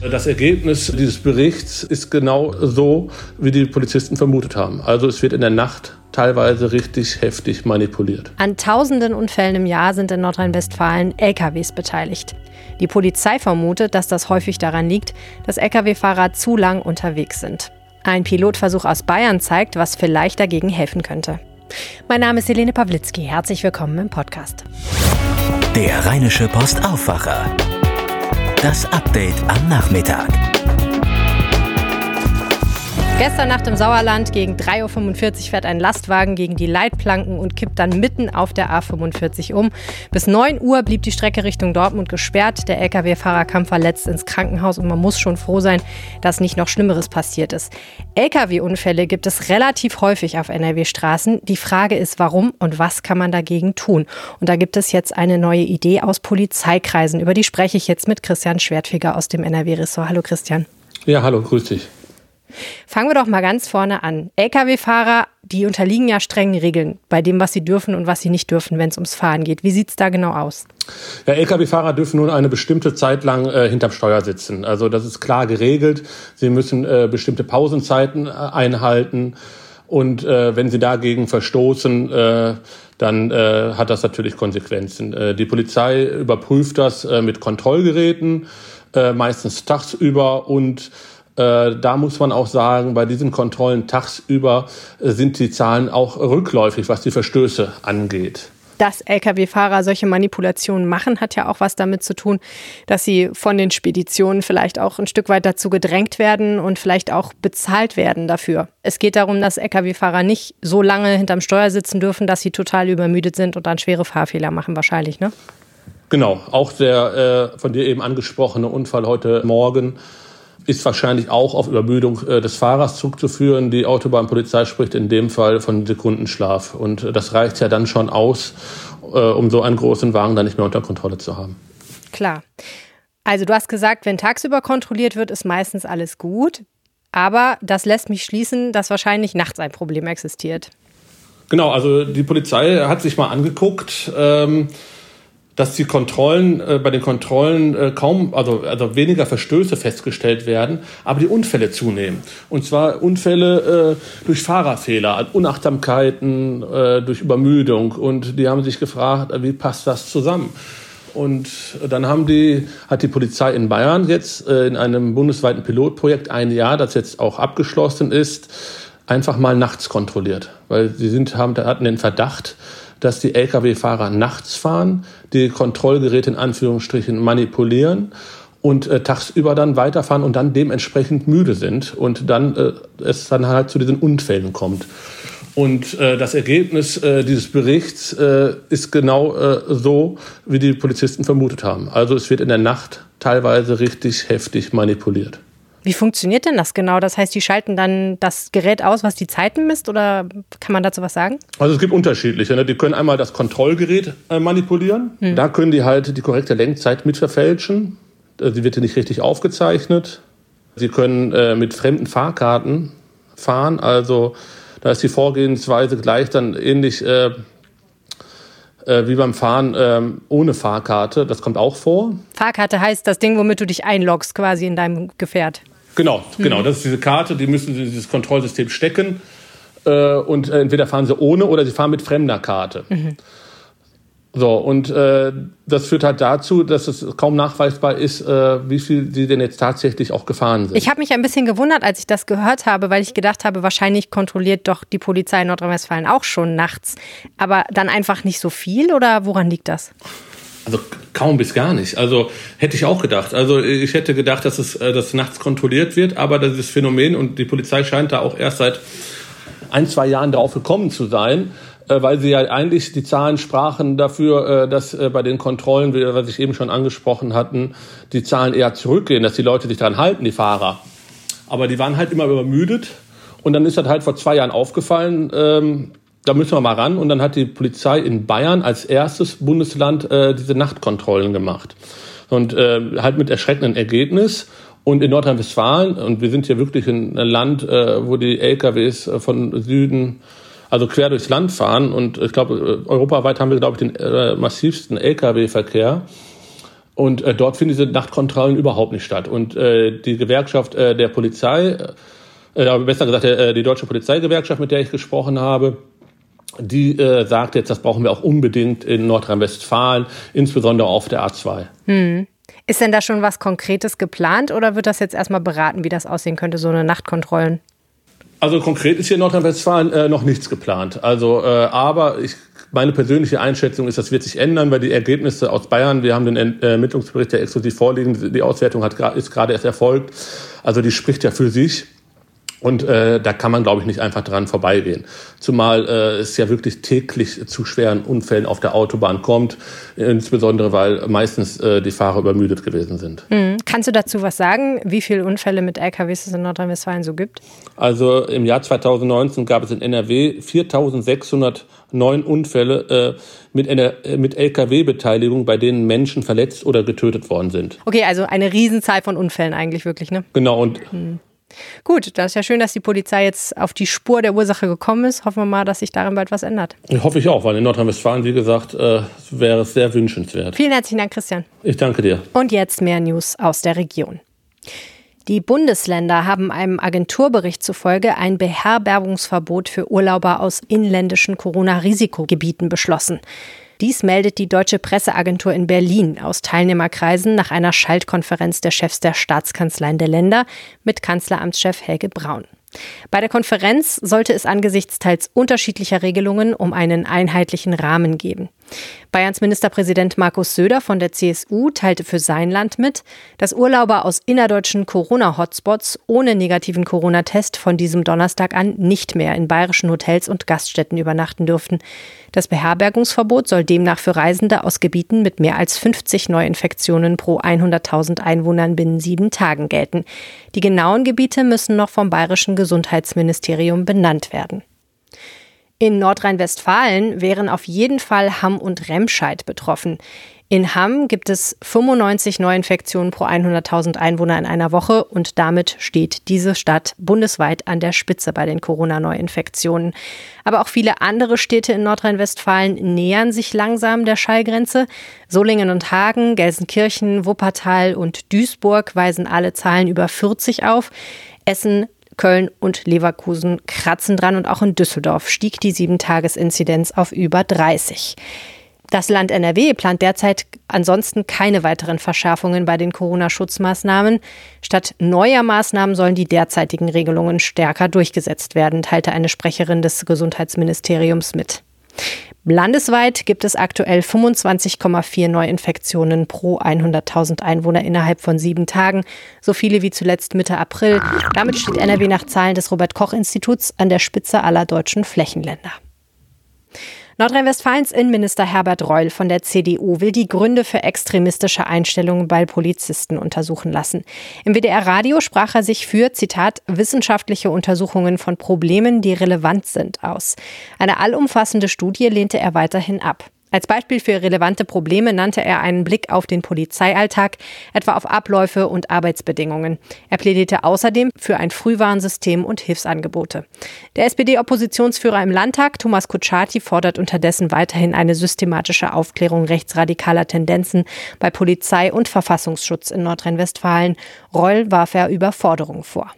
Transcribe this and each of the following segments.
Das Ergebnis dieses Berichts ist genau so, wie die Polizisten vermutet haben. Also es wird in der Nacht teilweise richtig heftig manipuliert. An tausenden Unfällen im Jahr sind in Nordrhein-Westfalen LKWs beteiligt. Die Polizei vermutet, dass das häufig daran liegt, dass Lkw-Fahrer zu lang unterwegs sind. Ein Pilotversuch aus Bayern zeigt, was vielleicht dagegen helfen könnte. Mein Name ist Helene Pawlitzki. Herzlich willkommen im Podcast. Der Rheinische Post Aufwacher. Das Update am Nachmittag. Gestern Nacht im Sauerland gegen 3.45 Uhr fährt ein Lastwagen gegen die Leitplanken und kippt dann mitten auf der A45 um. Bis 9 Uhr blieb die Strecke Richtung Dortmund gesperrt. Der Lkw-Fahrer kam verletzt ins Krankenhaus und man muss schon froh sein, dass nicht noch Schlimmeres passiert ist. Lkw-Unfälle gibt es relativ häufig auf NRW-Straßen. Die Frage ist, warum und was kann man dagegen tun? Und da gibt es jetzt eine neue Idee aus Polizeikreisen. Über die spreche ich jetzt mit Christian Schwertfeger aus dem NRW-Ressort. Hallo Christian. Ja, hallo, grüß dich. Fangen wir doch mal ganz vorne an. Lkw-Fahrer, die unterliegen ja strengen Regeln bei dem, was sie dürfen und was sie nicht dürfen, wenn es ums Fahren geht. Wie sieht es da genau aus? Ja, Lkw-Fahrer dürfen nun eine bestimmte Zeit lang äh, hinterm Steuer sitzen. Also das ist klar geregelt. Sie müssen äh, bestimmte Pausenzeiten äh, einhalten. Und äh, wenn sie dagegen verstoßen, äh, dann äh, hat das natürlich Konsequenzen. Äh, die Polizei überprüft das äh, mit Kontrollgeräten, äh, meistens tagsüber und da muss man auch sagen, bei diesen Kontrollen tagsüber äh, sind die Zahlen auch rückläufig, was die Verstöße angeht. Dass Lkw-Fahrer solche Manipulationen machen, hat ja auch was damit zu tun, dass sie von den Speditionen vielleicht auch ein Stück weit dazu gedrängt werden und vielleicht auch bezahlt werden dafür. Es geht darum, dass Lkw-Fahrer nicht so lange hinterm Steuer sitzen dürfen, dass sie total übermüdet sind und dann schwere Fahrfehler machen, wahrscheinlich, ne? Genau, auch der äh, von dir eben angesprochene Unfall heute Morgen ist wahrscheinlich auch auf Übermüdung äh, des Fahrers zurückzuführen. Die Autobahnpolizei spricht in dem Fall von Sekundenschlaf. Und äh, das reicht ja dann schon aus, äh, um so einen großen Wagen dann nicht mehr unter Kontrolle zu haben. Klar. Also du hast gesagt, wenn tagsüber kontrolliert wird, ist meistens alles gut. Aber das lässt mich schließen, dass wahrscheinlich nachts ein Problem existiert. Genau, also die Polizei hat sich mal angeguckt. Ähm, dass die Kontrollen, äh, bei den Kontrollen äh, kaum, also, also weniger Verstöße festgestellt werden, aber die Unfälle zunehmen. Und zwar Unfälle äh, durch Fahrerfehler, Unachtsamkeiten, äh, durch Übermüdung. Und die haben sich gefragt, wie passt das zusammen? Und dann haben die, hat die Polizei in Bayern jetzt äh, in einem bundesweiten Pilotprojekt ein Jahr, das jetzt auch abgeschlossen ist, einfach mal nachts kontrolliert. Weil sie sind, haben, hatten den Verdacht, dass die Lkw-Fahrer nachts fahren, die Kontrollgeräte in Anführungsstrichen manipulieren und äh, tagsüber dann weiterfahren und dann dementsprechend müde sind und dann äh, es dann halt zu diesen Unfällen kommt. Und äh, das Ergebnis äh, dieses Berichts äh, ist genau äh, so, wie die Polizisten vermutet haben. Also es wird in der Nacht teilweise richtig heftig manipuliert. Wie funktioniert denn das genau? Das heißt, die schalten dann das Gerät aus, was die Zeiten misst, oder kann man dazu was sagen? Also es gibt unterschiedliche. Ne? Die können einmal das Kontrollgerät äh, manipulieren. Hm. Da können die halt die korrekte Lenkzeit mit verfälschen. Äh, sie wird hier nicht richtig aufgezeichnet. Sie können äh, mit fremden Fahrkarten fahren. Also da ist die Vorgehensweise gleich dann ähnlich äh, äh, wie beim Fahren ähm, ohne Fahrkarte. Das kommt auch vor. Fahrkarte heißt das Ding, womit du dich einloggst quasi in deinem Gefährt. Genau, mhm. genau. Das ist diese Karte, die müssen Sie in dieses Kontrollsystem stecken. Äh, und entweder fahren sie ohne oder sie fahren mit fremder Karte. Mhm. So, und äh, das führt halt dazu, dass es kaum nachweisbar ist, äh, wie viel sie denn jetzt tatsächlich auch gefahren sind. Ich habe mich ein bisschen gewundert, als ich das gehört habe, weil ich gedacht habe, wahrscheinlich kontrolliert doch die Polizei in Nordrhein-Westfalen auch schon nachts. Aber dann einfach nicht so viel oder woran liegt das? Also kaum bis gar nicht. Also hätte ich auch gedacht. Also ich hätte gedacht, dass es äh, dass nachts kontrolliert wird, aber dieses Phänomen und die Polizei scheint da auch erst seit ein, zwei Jahren drauf gekommen zu sein, weil sie ja eigentlich die Zahlen sprachen dafür, äh, dass äh, bei den Kontrollen, was ich eben schon angesprochen hatten, die Zahlen eher zurückgehen, dass die Leute sich daran halten, die Fahrer. Aber die waren halt immer übermüdet und dann ist das halt vor zwei Jahren aufgefallen, ähm, da müssen wir mal ran. Und dann hat die Polizei in Bayern als erstes Bundesland äh, diese Nachtkontrollen gemacht. Und äh, halt mit erschreckendem Ergebnis. Und in Nordrhein-Westfalen, und wir sind hier wirklich in einem Land, äh, wo die LKWs von Süden also quer durchs Land fahren. Und ich glaube, europaweit haben wir, glaube ich, den äh, massivsten Lkw-Verkehr. Und äh, dort finden diese Nachtkontrollen überhaupt nicht statt. Und äh, die Gewerkschaft äh, der Polizei, äh, besser gesagt äh, die deutsche Polizeigewerkschaft, mit der ich gesprochen habe, die äh, sagt jetzt, das brauchen wir auch unbedingt in Nordrhein-Westfalen, insbesondere auf der A2. Hm. Ist denn da schon was Konkretes geplant oder wird das jetzt erstmal beraten, wie das aussehen könnte, so eine Nachtkontrollen? Also konkret ist hier in Nordrhein-Westfalen äh, noch nichts geplant. Also, äh, aber ich meine persönliche Einschätzung ist, das wird sich ändern, weil die Ergebnisse aus Bayern, wir haben den Ermittlungsbericht ja exklusiv vorliegen, die Auswertung hat, ist gerade erst erfolgt. Also die spricht ja für sich. Und äh, da kann man, glaube ich, nicht einfach dran vorbeigehen. Zumal äh, es ja wirklich täglich zu schweren Unfällen auf der Autobahn kommt, insbesondere weil meistens äh, die Fahrer übermüdet gewesen sind. Mhm. Kannst du dazu was sagen, wie viele Unfälle mit LKWs es in Nordrhein-Westfalen so gibt? Also im Jahr 2019 gab es in NRW 4.609 Unfälle äh, mit, äh, mit Lkw-Beteiligung, bei denen Menschen verletzt oder getötet worden sind. Okay, also eine Riesenzahl von Unfällen eigentlich wirklich, ne? Genau, und mhm. Gut, das ist ja schön, dass die Polizei jetzt auf die Spur der Ursache gekommen ist. Hoffen wir mal, dass sich darin bald was ändert. Ich hoffe ich auch, weil in Nordrhein-Westfalen, wie gesagt, äh, wäre es sehr wünschenswert. Vielen herzlichen Dank, Christian. Ich danke dir. Und jetzt mehr News aus der Region. Die Bundesländer haben einem Agenturbericht zufolge ein Beherbergungsverbot für Urlauber aus inländischen Corona-Risikogebieten beschlossen. Dies meldet die Deutsche Presseagentur in Berlin aus Teilnehmerkreisen nach einer Schaltkonferenz der Chefs der Staatskanzleien der Länder mit Kanzleramtschef Helge Braun. Bei der Konferenz sollte es angesichts teils unterschiedlicher Regelungen um einen einheitlichen Rahmen geben. Bayerns Ministerpräsident Markus Söder von der CSU teilte für sein Land mit, dass Urlauber aus innerdeutschen Corona-Hotspots ohne negativen Corona-Test von diesem Donnerstag an nicht mehr in bayerischen Hotels und Gaststätten übernachten dürften. Das Beherbergungsverbot soll demnach für Reisende aus Gebieten mit mehr als 50 Neuinfektionen pro 100.000 Einwohnern binnen sieben Tagen gelten. Die genauen Gebiete müssen noch vom bayerischen Gesundheitsministerium benannt werden. In Nordrhein-Westfalen wären auf jeden Fall Hamm und Remscheid betroffen. In Hamm gibt es 95 Neuinfektionen pro 100.000 Einwohner in einer Woche und damit steht diese Stadt bundesweit an der Spitze bei den Corona-Neuinfektionen. Aber auch viele andere Städte in Nordrhein-Westfalen nähern sich langsam der Schallgrenze. Solingen und Hagen, Gelsenkirchen, Wuppertal und Duisburg weisen alle Zahlen über 40 auf. Essen, Köln und Leverkusen kratzen dran und auch in Düsseldorf stieg die Sieben-Tages-Inzidenz auf über 30. Das Land NRW plant derzeit ansonsten keine weiteren Verschärfungen bei den Corona-Schutzmaßnahmen. Statt neuer Maßnahmen sollen die derzeitigen Regelungen stärker durchgesetzt werden, teilte eine Sprecherin des Gesundheitsministeriums mit. Landesweit gibt es aktuell 25,4 Neuinfektionen pro 100.000 Einwohner innerhalb von sieben Tagen, so viele wie zuletzt Mitte April. Damit steht NRW nach Zahlen des Robert Koch Instituts an der Spitze aller deutschen Flächenländer. Nordrhein-Westfalens Innenminister Herbert Reul von der CDU will die Gründe für extremistische Einstellungen bei Polizisten untersuchen lassen. Im WDR-Radio sprach er sich für, Zitat, wissenschaftliche Untersuchungen von Problemen, die relevant sind, aus. Eine allumfassende Studie lehnte er weiterhin ab. Als Beispiel für relevante Probleme nannte er einen Blick auf den Polizeialltag, etwa auf Abläufe und Arbeitsbedingungen. Er plädierte außerdem für ein Frühwarnsystem und Hilfsangebote. Der SPD-Oppositionsführer im Landtag, Thomas Kutschaty, fordert unterdessen weiterhin eine systematische Aufklärung rechtsradikaler Tendenzen bei Polizei und Verfassungsschutz in Nordrhein-Westfalen. Reul warf er Überforderung vor.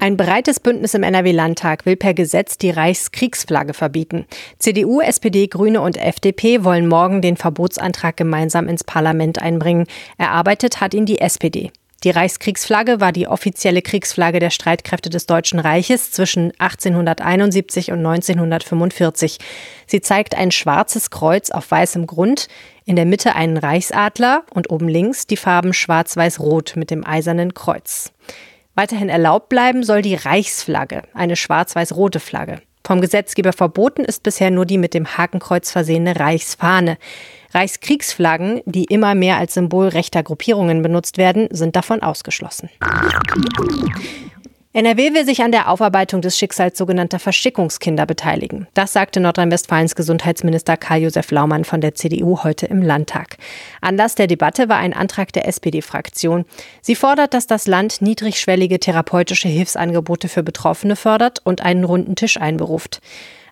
Ein breites Bündnis im NRW-Landtag will per Gesetz die Reichskriegsflagge verbieten. CDU, SPD, Grüne und FDP wollen morgen den Verbotsantrag gemeinsam ins Parlament einbringen. Erarbeitet hat ihn die SPD. Die Reichskriegsflagge war die offizielle Kriegsflagge der Streitkräfte des Deutschen Reiches zwischen 1871 und 1945. Sie zeigt ein schwarzes Kreuz auf weißem Grund, in der Mitte einen Reichsadler und oben links die Farben schwarz-weiß-rot mit dem eisernen Kreuz. Weiterhin erlaubt bleiben soll die Reichsflagge, eine schwarz-weiß-rote Flagge. Vom Gesetzgeber verboten ist bisher nur die mit dem Hakenkreuz versehene Reichsfahne. Reichskriegsflaggen, die immer mehr als Symbol rechter Gruppierungen benutzt werden, sind davon ausgeschlossen. NRW will sich an der Aufarbeitung des Schicksals sogenannter Verschickungskinder beteiligen. Das sagte Nordrhein-Westfalens Gesundheitsminister Karl-Josef Laumann von der CDU heute im Landtag. Anlass der Debatte war ein Antrag der SPD-Fraktion. Sie fordert, dass das Land niedrigschwellige therapeutische Hilfsangebote für Betroffene fördert und einen runden Tisch einberuft.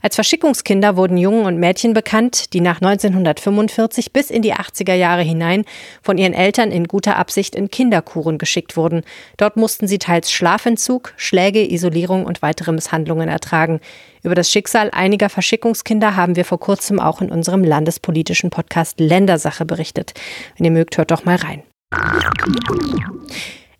Als Verschickungskinder wurden Jungen und Mädchen bekannt, die nach 1945 bis in die 80er Jahre hinein von ihren Eltern in guter Absicht in Kinderkuren geschickt wurden. Dort mussten sie teils Schlafentzug, Schläge, Isolierung und weitere Misshandlungen ertragen. Über das Schicksal einiger Verschickungskinder haben wir vor kurzem auch in unserem landespolitischen Podcast Ländersache berichtet. Wenn ihr mögt, hört doch mal rein.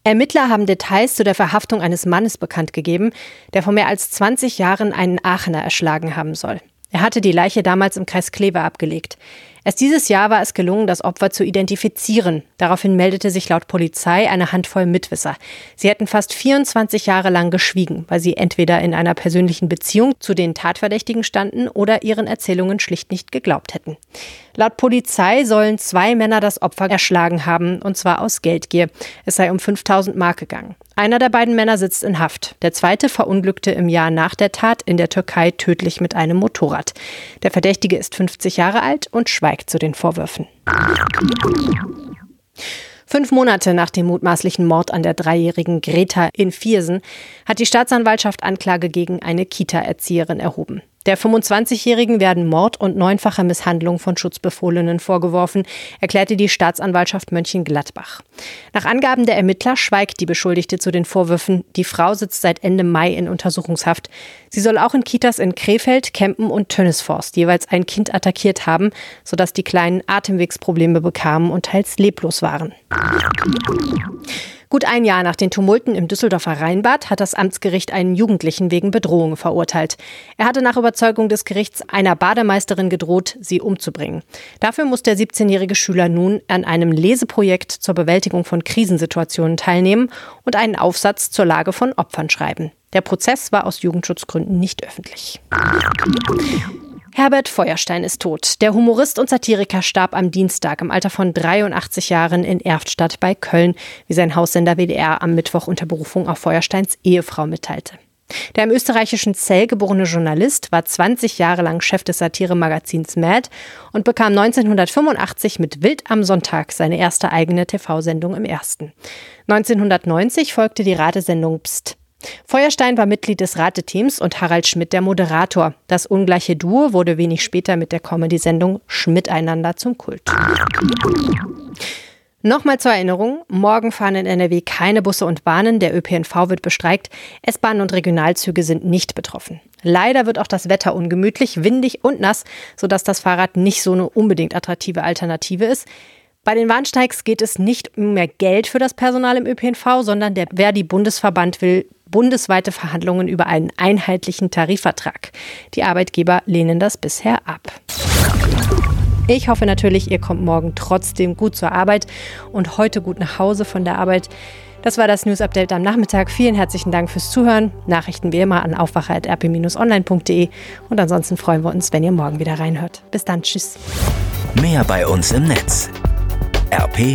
Ermittler haben Details zu der Verhaftung eines Mannes bekannt gegeben, der vor mehr als 20 Jahren einen Aachener erschlagen haben soll. Er hatte die Leiche damals im Kreis Kleve abgelegt. Erst dieses Jahr war es gelungen, das Opfer zu identifizieren. Daraufhin meldete sich laut Polizei eine Handvoll Mitwisser. Sie hätten fast 24 Jahre lang geschwiegen, weil sie entweder in einer persönlichen Beziehung zu den Tatverdächtigen standen oder ihren Erzählungen schlicht nicht geglaubt hätten. Laut Polizei sollen zwei Männer das Opfer erschlagen haben, und zwar aus Geldgier. Es sei um 5000 Mark gegangen. Einer der beiden Männer sitzt in Haft. Der zweite verunglückte im Jahr nach der Tat in der Türkei tödlich mit einem Motorrad. Der Verdächtige ist 50 Jahre alt und schweigt zu den Vorwürfen. Fünf Monate nach dem mutmaßlichen Mord an der dreijährigen Greta in Viersen hat die Staatsanwaltschaft Anklage gegen eine Kita-Erzieherin erhoben. Der 25-Jährigen werden Mord und neunfache Misshandlung von Schutzbefohlenen vorgeworfen, erklärte die Staatsanwaltschaft Mönchengladbach. Nach Angaben der Ermittler schweigt die Beschuldigte zu den Vorwürfen. Die Frau sitzt seit Ende Mai in Untersuchungshaft. Sie soll auch in Kitas in Krefeld, Kempen und Tönnesforst jeweils ein Kind attackiert haben, sodass die Kleinen Atemwegsprobleme bekamen und teils leblos waren. Gut ein Jahr nach den Tumulten im Düsseldorfer Rheinbad hat das Amtsgericht einen Jugendlichen wegen Bedrohung verurteilt. Er hatte nach Überzeugung des Gerichts einer Bademeisterin gedroht, sie umzubringen. Dafür muss der 17-jährige Schüler nun an einem Leseprojekt zur Bewältigung von Krisensituationen teilnehmen und einen Aufsatz zur Lage von Opfern schreiben. Der Prozess war aus Jugendschutzgründen nicht öffentlich. Herbert Feuerstein ist tot. Der Humorist und Satiriker starb am Dienstag im Alter von 83 Jahren in Erftstadt bei Köln, wie sein Haussender WDR am Mittwoch unter Berufung auf Feuersteins Ehefrau mitteilte. Der im österreichischen Zell geborene Journalist war 20 Jahre lang Chef des Satiremagazins Mad und bekam 1985 mit Wild am Sonntag seine erste eigene TV-Sendung im ersten. 1990 folgte die Ratesendung Psst. Feuerstein war Mitglied des Rateteams und Harald Schmidt der Moderator. Das ungleiche Duo wurde wenig später mit der Comedy-Sendung Schmiteinander zum Kult. Nochmal zur Erinnerung, morgen fahren in NRW keine Busse und Bahnen, der ÖPNV wird bestreikt, S-Bahnen und Regionalzüge sind nicht betroffen. Leider wird auch das Wetter ungemütlich, windig und nass, sodass das Fahrrad nicht so eine unbedingt attraktive Alternative ist. Bei den Warnsteigs geht es nicht um mehr Geld für das Personal im ÖPNV, sondern der Verdi-Bundesverband will bundesweite Verhandlungen über einen einheitlichen Tarifvertrag. Die Arbeitgeber lehnen das bisher ab. Ich hoffe natürlich, ihr kommt morgen trotzdem gut zur Arbeit und heute gut nach Hause von der Arbeit. Das war das News Update am Nachmittag. Vielen herzlichen Dank fürs Zuhören. Nachrichten wie immer an aufwacher.rp-online.de und ansonsten freuen wir uns, wenn ihr morgen wieder reinhört. Bis dann, tschüss. Mehr bei uns im Netz rp-online.de